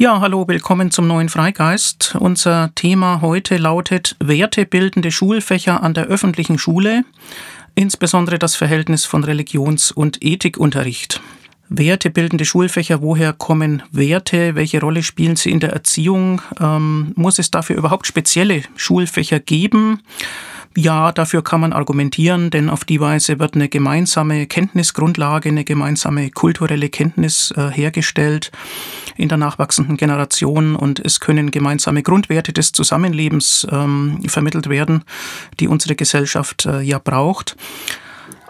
Ja, hallo, willkommen zum neuen Freigeist. Unser Thema heute lautet Wertebildende Schulfächer an der öffentlichen Schule, insbesondere das Verhältnis von Religions- und Ethikunterricht. Wertebildende Schulfächer, woher kommen Werte, welche Rolle spielen sie in der Erziehung? Ähm, muss es dafür überhaupt spezielle Schulfächer geben? Ja, dafür kann man argumentieren, denn auf die Weise wird eine gemeinsame Kenntnisgrundlage, eine gemeinsame kulturelle Kenntnis äh, hergestellt in der nachwachsenden Generation und es können gemeinsame Grundwerte des Zusammenlebens ähm, vermittelt werden, die unsere Gesellschaft äh, ja braucht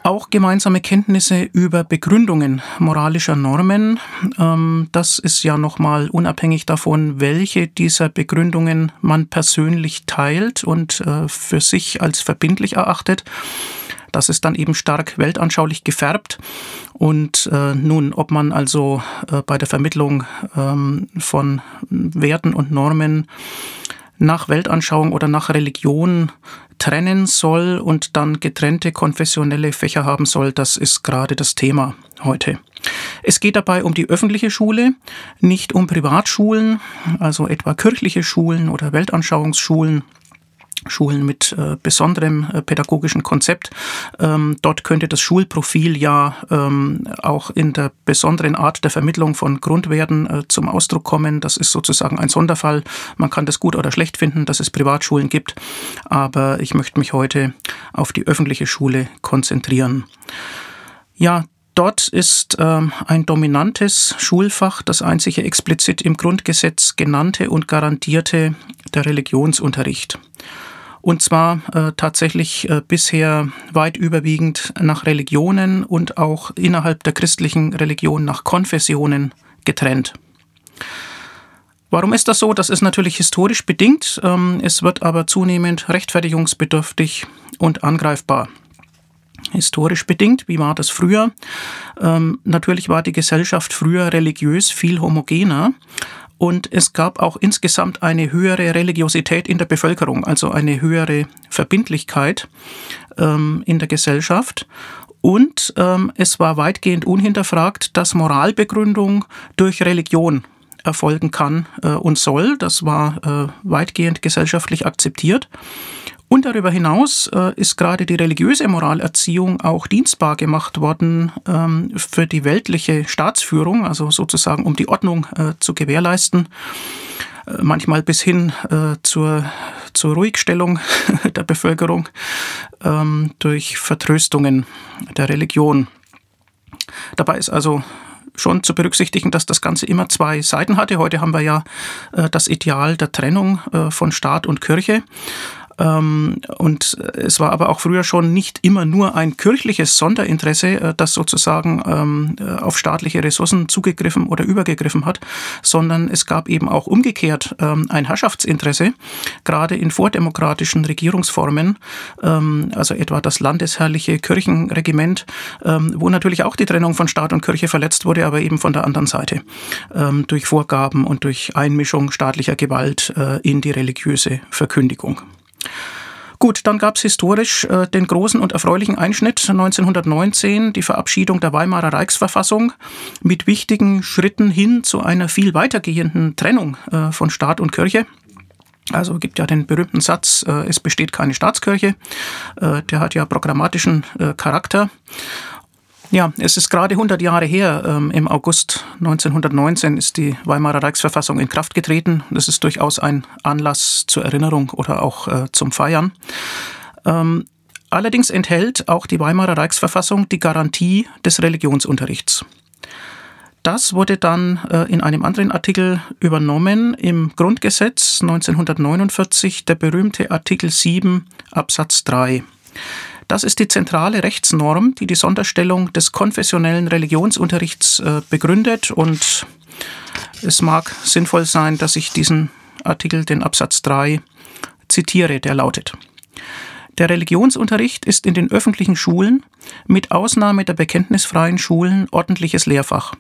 auch gemeinsame Kenntnisse über Begründungen moralischer Normen. Ähm, das ist ja nochmal unabhängig davon, welche dieser Begründungen man persönlich teilt und äh, für sich als verbindlich erachtet. Das ist dann eben stark weltanschaulich gefärbt. Und äh, nun, ob man also äh, bei der Vermittlung ähm, von Werten und Normen nach Weltanschauung oder nach Religion trennen soll und dann getrennte konfessionelle Fächer haben soll, das ist gerade das Thema heute. Es geht dabei um die öffentliche Schule, nicht um Privatschulen, also etwa kirchliche Schulen oder Weltanschauungsschulen Schulen mit äh, besonderem äh, pädagogischen Konzept. Ähm, dort könnte das Schulprofil ja ähm, auch in der besonderen Art der Vermittlung von Grundwerten äh, zum Ausdruck kommen. Das ist sozusagen ein Sonderfall. Man kann das gut oder schlecht finden, dass es Privatschulen gibt, aber ich möchte mich heute auf die öffentliche Schule konzentrieren. Ja, Dort ist ähm, ein dominantes Schulfach, das einzige explizit im Grundgesetz genannte und garantierte, der Religionsunterricht. Und zwar äh, tatsächlich äh, bisher weit überwiegend nach Religionen und auch innerhalb der christlichen Religion nach Konfessionen getrennt. Warum ist das so? Das ist natürlich historisch bedingt. Ähm, es wird aber zunehmend rechtfertigungsbedürftig und angreifbar. Historisch bedingt, wie war das früher? Ähm, natürlich war die Gesellschaft früher religiös viel homogener und es gab auch insgesamt eine höhere Religiosität in der Bevölkerung, also eine höhere Verbindlichkeit ähm, in der Gesellschaft. Und ähm, es war weitgehend unhinterfragt, dass Moralbegründung durch Religion erfolgen kann äh, und soll. Das war äh, weitgehend gesellschaftlich akzeptiert. Und darüber hinaus äh, ist gerade die religiöse Moralerziehung auch dienstbar gemacht worden ähm, für die weltliche Staatsführung, also sozusagen um die Ordnung äh, zu gewährleisten, äh, manchmal bis hin äh, zur, zur Ruhigstellung der Bevölkerung ähm, durch Vertröstungen der Religion. Dabei ist also schon zu berücksichtigen, dass das Ganze immer zwei Seiten hatte. Heute haben wir ja äh, das Ideal der Trennung äh, von Staat und Kirche. Ähm, und es war aber auch früher schon nicht immer nur ein kirchliches Sonderinteresse, äh, das sozusagen ähm, äh, auf staatliche Ressourcen zugegriffen oder übergegriffen hat, sondern es gab eben auch umgekehrt ähm, ein Herrschaftsinteresse, gerade in vordemokratischen Regierungsformen, also etwa das landesherrliche Kirchenregiment, wo natürlich auch die Trennung von Staat und Kirche verletzt wurde, aber eben von der anderen Seite durch Vorgaben und durch Einmischung staatlicher Gewalt äh, in die religiöse Verkündigung. Gut, dann gab es historisch äh, den großen und erfreulichen Einschnitt 1919, die Verabschiedung der Weimarer Reichsverfassung mit wichtigen Schritten hin zu einer viel weitergehenden Trennung äh, von Staat und Kirche. Also gibt ja den berühmten Satz, äh, es besteht keine Staatskirche. Äh, der hat ja programmatischen äh, Charakter. Ja, es ist gerade 100 Jahre her. Ähm, Im August 1919 ist die Weimarer Reichsverfassung in Kraft getreten. Das ist durchaus ein Anlass zur Erinnerung oder auch äh, zum Feiern. Ähm, allerdings enthält auch die Weimarer Reichsverfassung die Garantie des Religionsunterrichts. Das wurde dann äh, in einem anderen Artikel übernommen im Grundgesetz 1949, der berühmte Artikel 7 Absatz 3. Das ist die zentrale Rechtsnorm, die die Sonderstellung des konfessionellen Religionsunterrichts äh, begründet. Und es mag sinnvoll sein, dass ich diesen Artikel, den Absatz 3, zitiere, der lautet. Der Religionsunterricht ist in den öffentlichen Schulen, mit Ausnahme der bekenntnisfreien Schulen, ordentliches Lehrfach.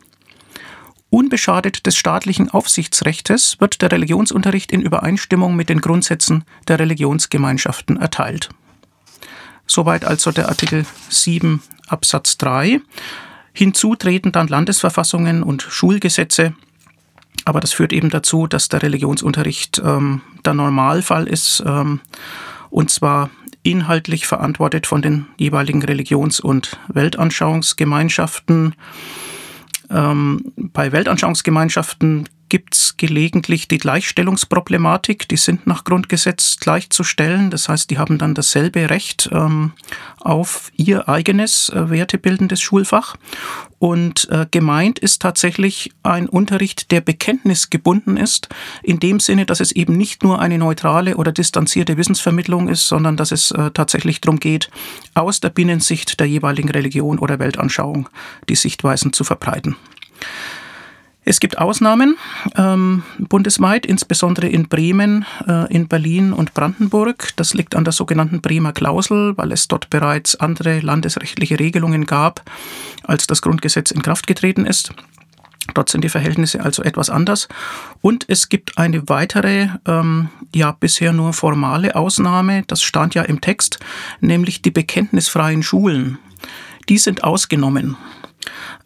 Unbeschadet des staatlichen Aufsichtsrechtes wird der Religionsunterricht in Übereinstimmung mit den Grundsätzen der Religionsgemeinschaften erteilt. Soweit also der Artikel 7 Absatz 3. Hinzu treten dann Landesverfassungen und Schulgesetze, Aber das führt eben dazu, dass der Religionsunterricht ähm, der Normalfall ist, ähm, und zwar inhaltlich verantwortet von den jeweiligen Religions- und Weltanschauungsgemeinschaften. Ähm, bei Weltanschauungsgemeinschaften gibt es gelegentlich die Gleichstellungsproblematik. Die sind nach Grundgesetz gleichzustellen. Das heißt, die haben dann dasselbe Recht ähm, auf ihr eigenes äh, wertebildendes Schulfach. Und äh, gemeint ist tatsächlich ein Unterricht, der bekenntnisgebunden ist, in dem Sinne, dass es eben nicht nur eine neutrale oder distanzierte Wissensvermittlung ist, sondern dass es äh, tatsächlich darum geht, aus der Binnensicht der jeweiligen Religion oder Weltanschauung die Sichtweisen zu verbreiten. Es gibt Ausnahmen ähm, bundesweit, insbesondere in Bremen, äh, in Berlin und Brandenburg. Das liegt an der sogenannten Bremer Klausel, weil es dort bereits andere landesrechtliche Regelungen gab, als das Grundgesetz in Kraft getreten ist. Dort sind die Verhältnisse also etwas anders. Und es gibt eine weitere, ähm, ja bisher nur formale Ausnahme, das stand ja im Text, nämlich die bekenntnisfreien Schulen. Die sind ausgenommen.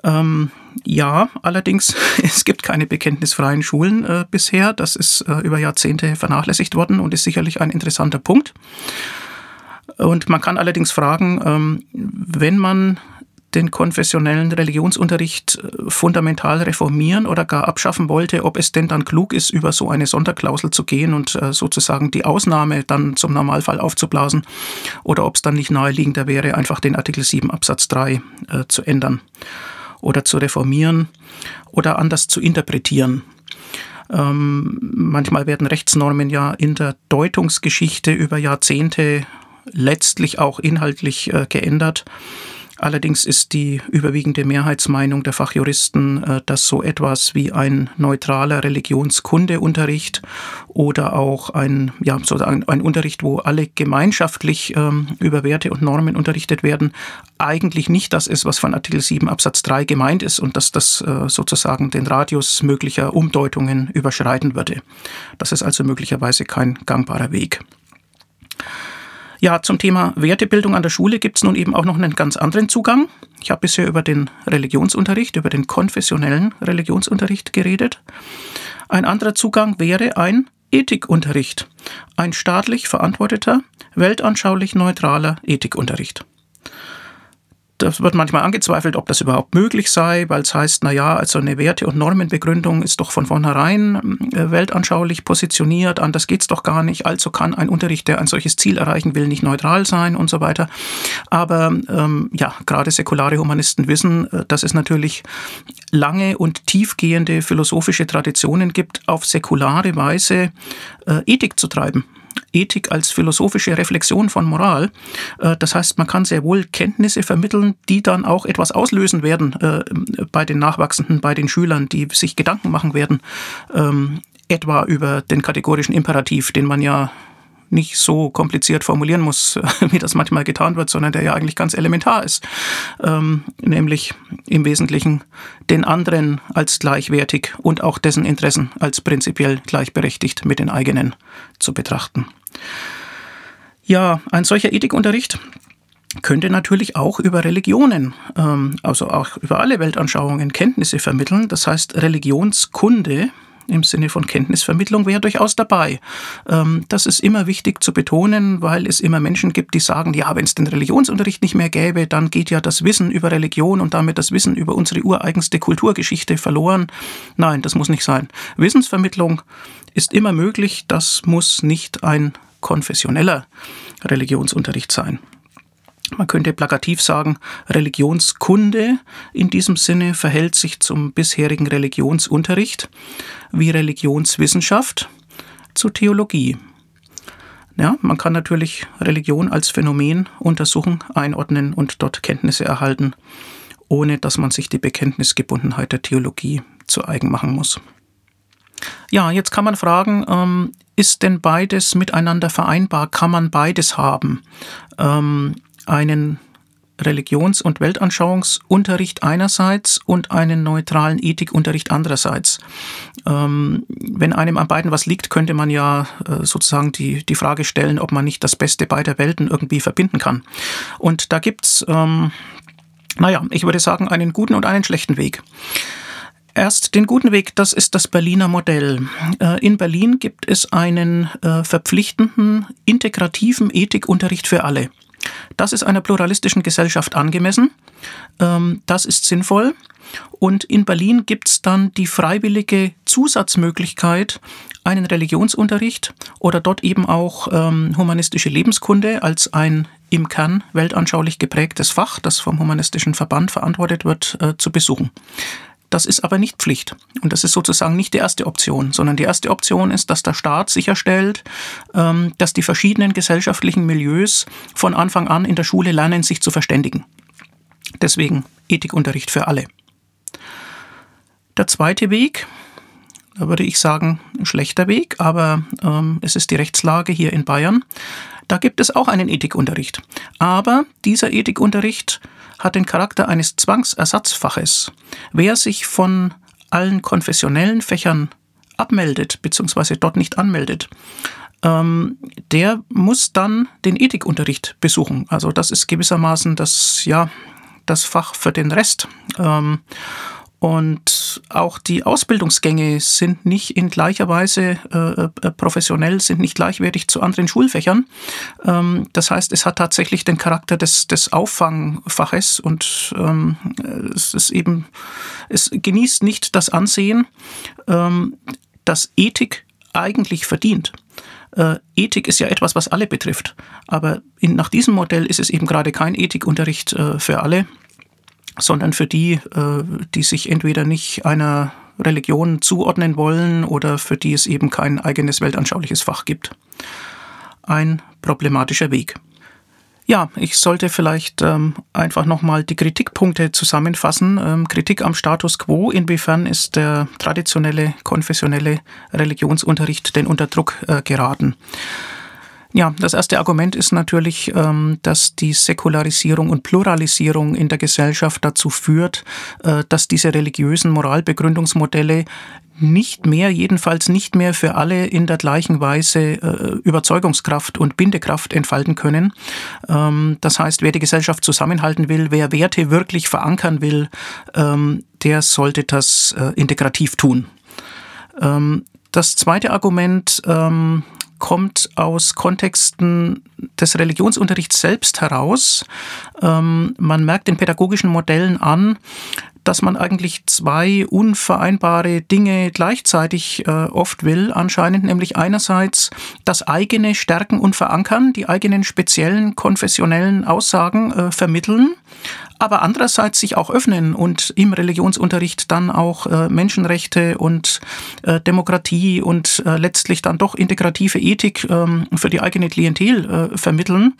Ähm, ja, allerdings, es gibt keine bekenntnisfreien Schulen äh, bisher. Das ist äh, über Jahrzehnte vernachlässigt worden und ist sicherlich ein interessanter Punkt. Und man kann allerdings fragen, ähm, wenn man den konfessionellen Religionsunterricht äh, fundamental reformieren oder gar abschaffen wollte, ob es denn dann klug ist, über so eine Sonderklausel zu gehen und äh, sozusagen die Ausnahme dann zum Normalfall aufzublasen oder ob es dann nicht naheliegender wäre, einfach den Artikel 7 Absatz 3 äh, zu ändern oder zu reformieren oder anders zu interpretieren. Ähm, manchmal werden Rechtsnormen ja in der Deutungsgeschichte über Jahrzehnte letztlich auch inhaltlich äh, geändert. Allerdings ist die überwiegende Mehrheitsmeinung der Fachjuristen, äh, dass so etwas wie ein neutraler Religionskundeunterricht oder auch ein, ja, sozusagen ein Unterricht, wo alle gemeinschaftlich ähm, über Werte und Normen unterrichtet werden, eigentlich nicht das ist, was von Artikel 7 Absatz 3 gemeint ist und dass das äh, sozusagen den Radius möglicher Umdeutungen überschreiten würde. Das ist also möglicherweise kein gangbarer Weg. Ja, zum Thema Wertebildung an der Schule gibt es nun eben auch noch einen ganz anderen Zugang. Ich habe bisher über den Religionsunterricht, über den konfessionellen Religionsunterricht geredet. Ein anderer Zugang wäre ein Ethikunterricht, ein staatlich verantworteter, weltanschaulich neutraler Ethikunterricht das wird manchmal angezweifelt, ob das überhaupt möglich sei, weil es heißt, naja, also eine Werte- und Normenbegründung ist doch von vornherein äh, weltanschaulich positioniert, anders geht es doch gar nicht, also kann ein Unterricht, der ein solches Ziel erreichen will, nicht neutral sein und so weiter. Aber ähm, ja, gerade säkulare Humanisten wissen, äh, dass es natürlich lange und tiefgehende philosophische Traditionen gibt, auf säkulare Weise äh, Ethik zu treiben. Ethik als philosophische Reflexion von Moral. Äh, das heißt, man kann sehr wohl Kenntnisse vermitteln, die dann auch etwas auslösen werden äh, bei den Nachwachsenden, bei den Schülern, die sich Gedanken machen werden, ähm, etwa über den kategorischen Imperativ, den man ja nicht so kompliziert formulieren muss, wie das manchmal getan wird, sondern der ja eigentlich ganz elementar ist. Ähm, nämlich im Wesentlichen den anderen als gleichwertig und auch dessen Interessen als prinzipiell gleichberechtigt mit den eigenen zu betrachten. Ja, ein solcher Ethikunterricht könnte natürlich auch über Religionen, ähm, also auch über alle Weltanschauungen Kenntnisse vermitteln. Das heißt, Religionskunde im Sinne von Kenntnisvermittlung wäre durchaus dabei. Ähm, das ist immer wichtig zu betonen, weil es immer Menschen gibt, die sagen, ja, wenn es den Religionsunterricht nicht mehr gäbe, dann geht ja das Wissen über Religion und damit das Wissen über unsere ureigenste Kulturgeschichte verloren. Nein, das muss nicht sein. Wissensvermittlung ist immer möglich, das muss nicht ein konfessioneller Religionsunterricht sein. Man könnte plakativ sagen, Religionskunde in diesem Sinne verhält sich zum bisherigen Religionsunterricht wie Religionswissenschaft zu Theologie. Ja, man kann natürlich Religion als Phänomen untersuchen, einordnen und dort Kenntnisse erhalten, ohne dass man sich die Bekenntnisgebundenheit der Theologie zu eigen machen muss. Ja, jetzt kann man fragen, ähm, ist denn beides miteinander vereinbar? Kann man beides haben? Einen Religions- und Weltanschauungsunterricht einerseits und einen neutralen Ethikunterricht andererseits. Ähm, wenn einem an beiden was liegt, könnte man ja äh, sozusagen die, die Frage stellen, ob man nicht das Beste beider Welten irgendwie verbinden kann. Und da gibt's, ähm, naja, ich würde sagen, einen guten und einen schlechten Weg. Erst den guten Weg, das ist das Berliner Modell. Äh, in Berlin gibt es einen äh, verpflichtenden, integrativen Ethikunterricht für alle. Das ist einer pluralistischen Gesellschaft angemessen. Ähm, das ist sinnvoll. Und in Berlin gibt es dann die freiwillige Zusatzmöglichkeit, einen Religionsunterricht oder dort eben auch ähm, humanistische Lebenskunde als ein im Kern weltanschaulich geprägtes Fach, das vom Humanistischen Verband verantwortet wird, äh, zu besuchen. Das ist aber nicht Pflicht. Und das ist sozusagen nicht die erste Option, sondern die erste Option ist, dass der Staat sicherstellt, ähm, dass die verschiedenen gesellschaftlichen Milieus von Anfang an in der Schule lernen, sich zu verständigen. Deswegen Ethikunterricht für alle. Der zweite Weg, da würde ich sagen, ein schlechter Weg, aber ähm, es ist die Rechtslage hier in Bayern. Da gibt es auch einen Ethikunterricht. Aber dieser Ethikunterricht hat den Charakter eines Zwangsersatzfaches. Wer sich von allen konfessionellen Fächern abmeldet bzw. dort nicht anmeldet, ähm, der muss dann den Ethikunterricht besuchen. Also das ist gewissermaßen das, ja, das Fach für den Rest. Ähm, und auch die Ausbildungsgänge sind nicht in gleicher Weise äh, äh, professionell, sind nicht gleichwertig zu anderen Schulfächern. Ähm, das heißt, es hat tatsächlich den Charakter des, des Auffangfaches und ähm, es ist eben, es genießt nicht das Ansehen, ähm, das Ethik eigentlich verdient. Äh, Ethik ist ja etwas, was alle betrifft. Aber in, nach diesem Modell ist es eben gerade kein Ethikunterricht äh, für alle, sondern für die, äh, die sich entweder nicht einer Religion zuordnen wollen oder für die es eben kein eigenes weltanschauliches Fach gibt. Ein problematischer Weg. Ja, ich sollte vielleicht ähm, einfach nochmal die Kritikpunkte zusammenfassen. Ähm, Kritik am Status quo, inwiefern ist der traditionelle konfessionelle Religionsunterricht denn unter Druck äh, geraten? Ja, das erste Argument ist natürlich, ähm, dass die Säkularisierung und Pluralisierung in der Gesellschaft dazu führt, äh, dass diese religiösen Moralbegründungsmodelle nicht mehr, jedenfalls nicht mehr für alle in der gleichen Weise äh, Überzeugungskraft und Bindekraft entfalten können. Ähm, das heißt, wer die Gesellschaft zusammenhalten will, wer Werte wirklich verankern will, ähm, der sollte das äh, integrativ tun. Das zweite Argument kommt aus Kontexten des Religionsunterrichts selbst heraus. Ähm, man merkt den pädagogischen Modellen an, dass man eigentlich zwei unvereinbare Dinge gleichzeitig äh, oft will, anscheinend, nämlich einerseits das eigene Stärken und Verankern, die eigenen speziellen konfessionellen Aussagen äh, vermitteln, aber andererseits sich auch öffnen und im Religionsunterricht dann auch äh, Menschenrechte und äh, Demokratie und äh, letztlich dann doch integrative Ethik ähm, für die eigene Klientel äh, vermitteln.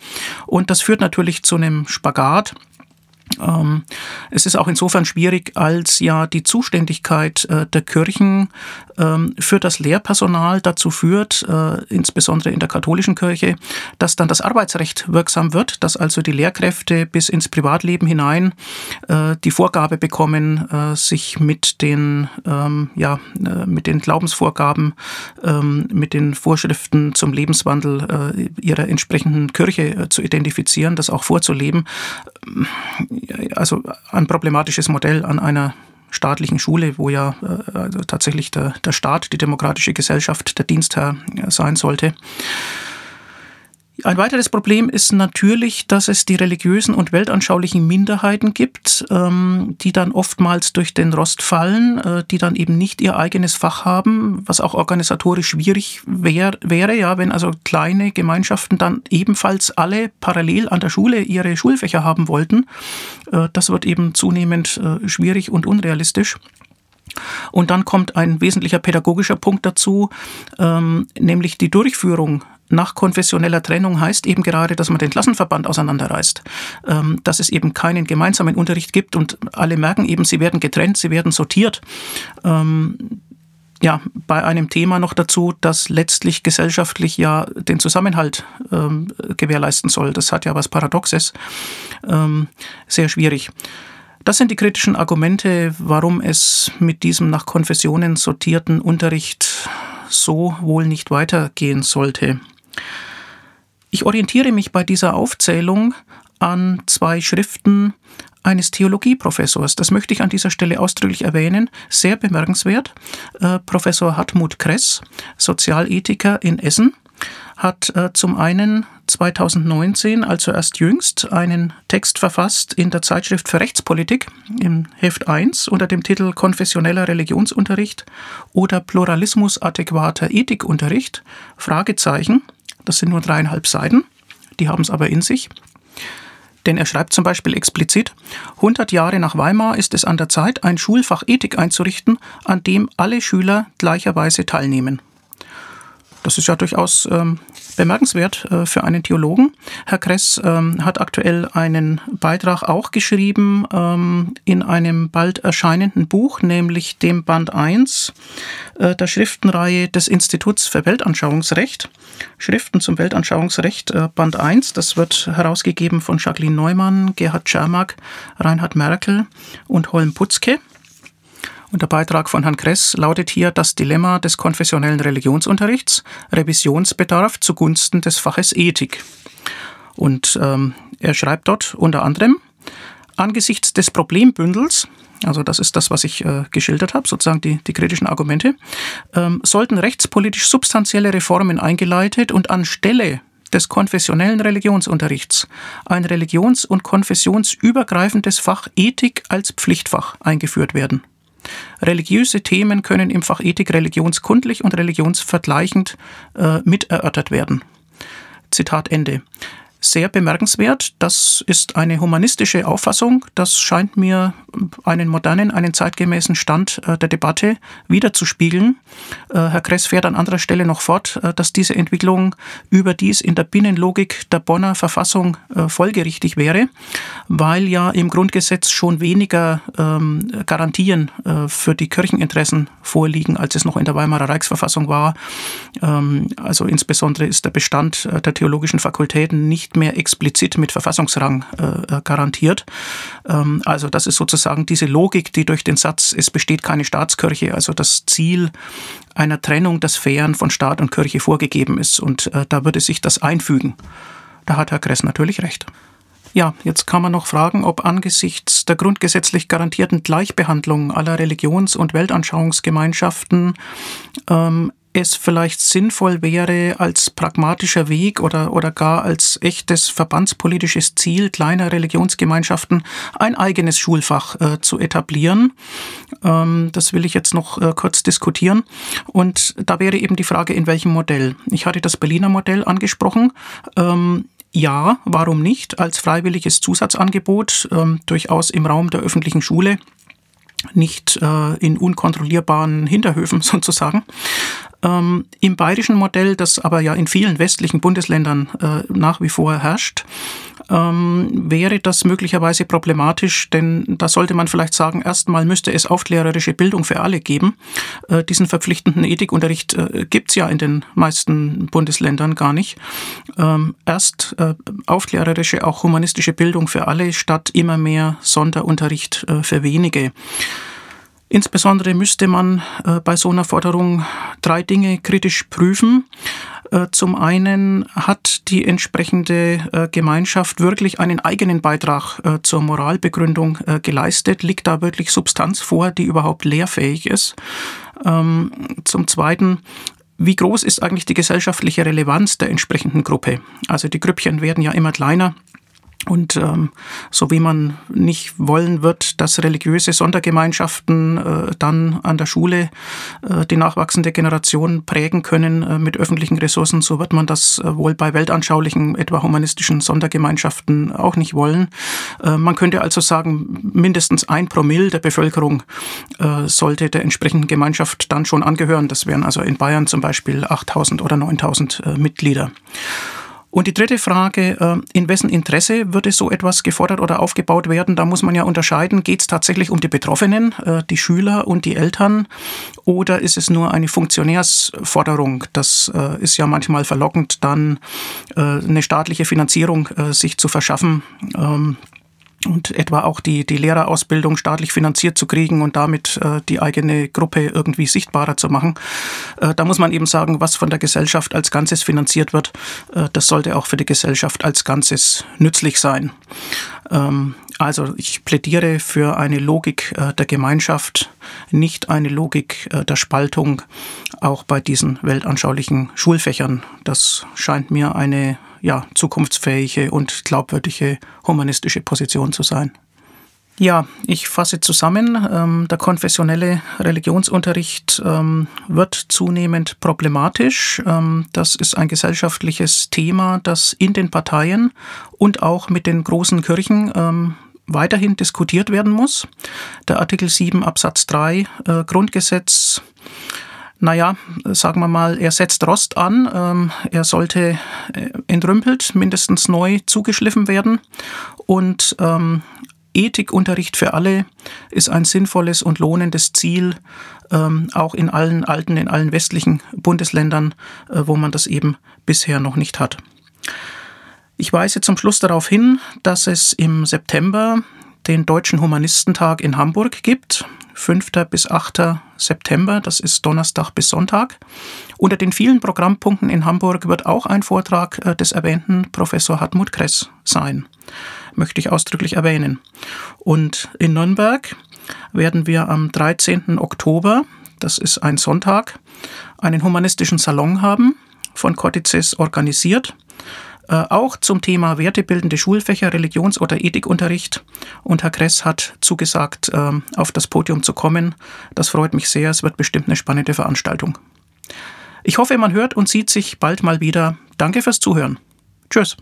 Und das führt natürlich zu einem Spagat es ist auch insofern schwierig, als ja die Zuständigkeit äh, der Kirchen ähm, für das Lehrpersonal dazu führt, äh, insbesondere in der katholischen Kirche, dass dann das Arbeitsrecht wirksam wird, dass also die Lehrkräfte bis ins Privatleben hinein äh, die Vorgabe bekommen, sich mit den, ähm, ja, mit den Glaubensvorgaben, mit den Vorschriften zum Lebenswandel ihrer entsprechenden Kirche zu identifizieren, das auch vorzuleben also ein problematisches Modell an einer staatlichen Schule, wo ja äh, also tatsächlich der, der Staat, die demokratische Gesellschaft, der Dienstherr äh, sein sollte. Ein weiteres Problem ist natürlich, dass es die religiösen und weltanschaulichen Minderheiten gibt, ähm, die dann oftmals durch den Rost fallen, äh, die dann eben nicht ihr eigenes Fach haben, was auch organisatorisch schwierig wär, wäre, ja, wenn also kleine Gemeinschaften dann ebenfalls alle parallel an der Schule ihre Schulfächer haben wollten. Äh, das wird eben zunehmend äh, schwierig und unrealistisch. Und dann kommt ein wesentlicher pädagogischer Punkt dazu, ähm, nämlich die Durchführung nach konfessioneller Trennung heißt eben gerade, dass man den Klassenverband auseinanderreißt, ähm, dass es eben keinen gemeinsamen Unterricht gibt und alle merken eben, sie werden getrennt, sie werden sortiert. Ähm, ja, bei einem Thema noch dazu, das letztlich gesellschaftlich ja den Zusammenhalt ähm, gewährleisten soll. Das hat ja was Paradoxes. Ähm, sehr schwierig. Das sind die kritischen Argumente, warum es mit diesem nach Konfessionen sortierten Unterricht so wohl nicht weitergehen sollte. Ich orientiere mich bei dieser Aufzählung an zwei Schriften eines Theologieprofessors. Das möchte ich an dieser Stelle ausdrücklich erwähnen. Sehr bemerkenswert. Äh, Professor Hartmut Kress, Sozialethiker in Essen, hat äh, zum einen 2019, also erst jüngst, einen Text verfasst in der Zeitschrift für Rechtspolitik im Heft 1 unter dem Titel Konfessioneller Religionsunterricht oder Pluralismus adäquater Ethikunterricht. Fragezeichen. Das sind nur dreieinhalb Seiten. Die haben es aber in sich. Denn er schreibt zum Beispiel explizit, 100 Jahre nach Weimar ist es an der Zeit, ein Schulfach Ethik einzurichten, an dem alle Schüler gleicherweise teilnehmen. Das ist ja durchaus ähm, bemerkenswert äh, für einen Theologen. Herr Kress ähm, hat aktuell einen Beitrag auch geschrieben ähm, in einem bald erscheinenden Buch, nämlich dem Band 1 äh, der Schriftenreihe des Instituts für Weltanschauungsrecht. Schriften zum Weltanschauungsrecht, äh, Band 1. Das wird herausgegeben von Jacqueline Neumann, Gerhard Czermak, Reinhard Merkel und Holm Putzke. Und der Beitrag von Herrn Kress lautet hier das Dilemma des konfessionellen Religionsunterrichts, Revisionsbedarf zugunsten des Faches Ethik. Und ähm, er schreibt dort unter anderem, angesichts des Problembündels, also das ist das, was ich äh, geschildert habe, sozusagen die, die kritischen Argumente, ähm, sollten rechtspolitisch substanzielle Reformen eingeleitet und anstelle des konfessionellen Religionsunterrichts ein religions- und konfessionsübergreifendes Fach Ethik als Pflichtfach eingeführt werden. Religiöse Themen können im Fach Ethik religionskundlich und religionsvergleichend äh, miterörtert werden. Zitat Ende sehr bemerkenswert. Das ist eine humanistische Auffassung. Das scheint mir einen modernen, einen zeitgemäßen Stand äh, der Debatte wiederzuspiegeln. Äh, Herr Kress fährt an anderer Stelle noch fort, äh, dass diese Entwicklung überdies in der Binnenlogik der Bonner Verfassung folgerichtig wäre, weil ja im Grundgesetz schon weniger ähm, Garantien für die Kircheninteressen vorliegen, als es noch in der Weimarer Reichsverfassung war. Ähm, also insbesondere ist der Bestand der theologischen Fakultäten nicht mehr explizit mit Verfassungsrang äh, garantiert. Ähm, also das ist sozusagen diese Logik, die durch den Satz, es besteht keine Staatskirche, also das Ziel einer Trennung der Sphären von Staat und Kirche vorgegeben ist. Und äh, da würde sich das einfügen. Da hat Herr Kress natürlich recht. Ja, jetzt kann man noch fragen, ob angesichts der grundgesetzlich garantierten Gleichbehandlung aller Religions- und Weltanschauungsgemeinschaften ähm, es vielleicht sinnvoll wäre, als pragmatischer Weg oder, oder gar als echtes verbandspolitisches Ziel kleiner Religionsgemeinschaften ein eigenes Schulfach äh, zu etablieren. Ähm, das will ich jetzt noch äh, kurz diskutieren. Und da wäre eben die Frage, in welchem Modell. Ich hatte das Berliner Modell angesprochen. Ähm, ja, warum nicht? Als freiwilliges Zusatzangebot, ähm, durchaus im Raum der öffentlichen Schule nicht äh, in unkontrollierbaren Hinterhöfen sozusagen. Ähm, Im bayerischen Modell, das aber ja in vielen westlichen Bundesländern äh, nach wie vor herrscht, ähm, wäre das möglicherweise problematisch, denn da sollte man vielleicht sagen, erstmal müsste es aufklärerische Bildung für alle geben. Äh, diesen verpflichtenden Ethikunterricht äh, gibt's ja in den meisten Bundesländern gar nicht. Ähm, erst äh, aufklärerische, auch humanistische Bildung für alle, statt immer mehr Sonderunterricht äh, für wenige. Insbesondere müsste man äh, bei so einer Forderung drei Dinge kritisch prüfen. Äh, zum einen hat die entsprechende äh, Gemeinschaft wirklich einen eigenen Beitrag zur Moralbegründung geleistet. Liegt da wirklich Substanz vor, die überhaupt lehrfähig ist? Ähm, zum Zweiten wie groß ist eigentlich die gesellschaftliche Relevanz der entsprechenden Gruppe? Also die Grüppchen werden ja immer kleiner. Und ähm, so wie man nicht wollen wird, dass religiöse Sondergemeinschaften äh, dann an der Schule äh, die nachwachsende Generation prägen können äh, mit öffentlichen Ressourcen, so wird man das äh, wohl bei weltanschaulichen, etwa humanistischen Sondergemeinschaften auch nicht wollen. Äh, man könnte also sagen, mindestens ein Promille der Bevölkerung äh, sollte der entsprechenden Gemeinschaft dann schon angehören. Das wären also in Bayern zum Beispiel 8000 oder 9000 äh, Mitglieder. Und die dritte Frage, äh, in wessen Interesse würde so etwas gefordert oder aufgebaut werden? Da muss man ja unterscheiden, geht es tatsächlich um die Betroffenen, äh, die Schüler und die Eltern, oder ist es nur eine Funktionärsforderung? Das äh, ist ja manchmal verlockend, dann eine staatliche Finanzierung sich zu verschaffen ähm, und etwa auch die, die Lehrerausbildung staatlich finanziert zu kriegen und damit äh, die eigene Gruppe irgendwie sichtbarer zu machen. Äh, da muss man eben sagen, was von der Gesellschaft als Ganzes finanziert wird, äh, das sollte auch für die Gesellschaft als Ganzes nützlich sein. Ähm, Also ich plädiere für eine Logik äh, der Gemeinschaft, nicht eine Logik äh, der Spaltung, auch bei diesen weltanschaulichen Schulfächern. Das scheint mir eine ja, zukunftsfähige und glaubwürdige humanistische Position zu sein. Ja, ich fasse zusammen. Ähm, der konfessionelle Religionsunterricht ähm, wird zunehmend problematisch. Ähm, das ist ein gesellschaftliches Thema, das in den Parteien und auch mit den großen Kirchen weiterhin diskutiert werden muss. Der Artikel 7 Absatz 3 äh, Grundgesetz naja, sagen wir mal, er setzt Rost an, ähm, er sollte äh, entrümpelt, mindestens neu zugeschliffen werden und ähm, Ethikunterricht für alle ist ein sinnvolles und lohnendes Ziel, ähm, auch in allen alten, in allen westlichen Bundesländern, äh, wo man das eben bisher noch nicht hat. Ich weise zum Schluss darauf hin, dass es im September den Deutschen Humanistentag in Hamburg gibt. 5. bis 8. September, das ist Donnerstag bis Sonntag. Unter den vielen Programmpunkten in Hamburg wird auch ein Vortrag äh, des erwähnten Professor Hartmut Kress sein möchte ich ausdrücklich erwähnen. Und in Nürnberg werden wir am 13. Oktober, das ist ein Sonntag, einen humanistischen Salon haben, von Cortices organisiert, äh, auch zum Thema wertebildende Schulfächer, Religions- oder Ethikunterricht. Und Herr Kress hat zugesagt, äh, auf das Podium zu kommen. Das freut mich sehr. Es wird bestimmt eine spannende Veranstaltung. Ich hoffe, man hört und sieht sich bald mal wieder. Danke fürs Zuhören. Tschüss.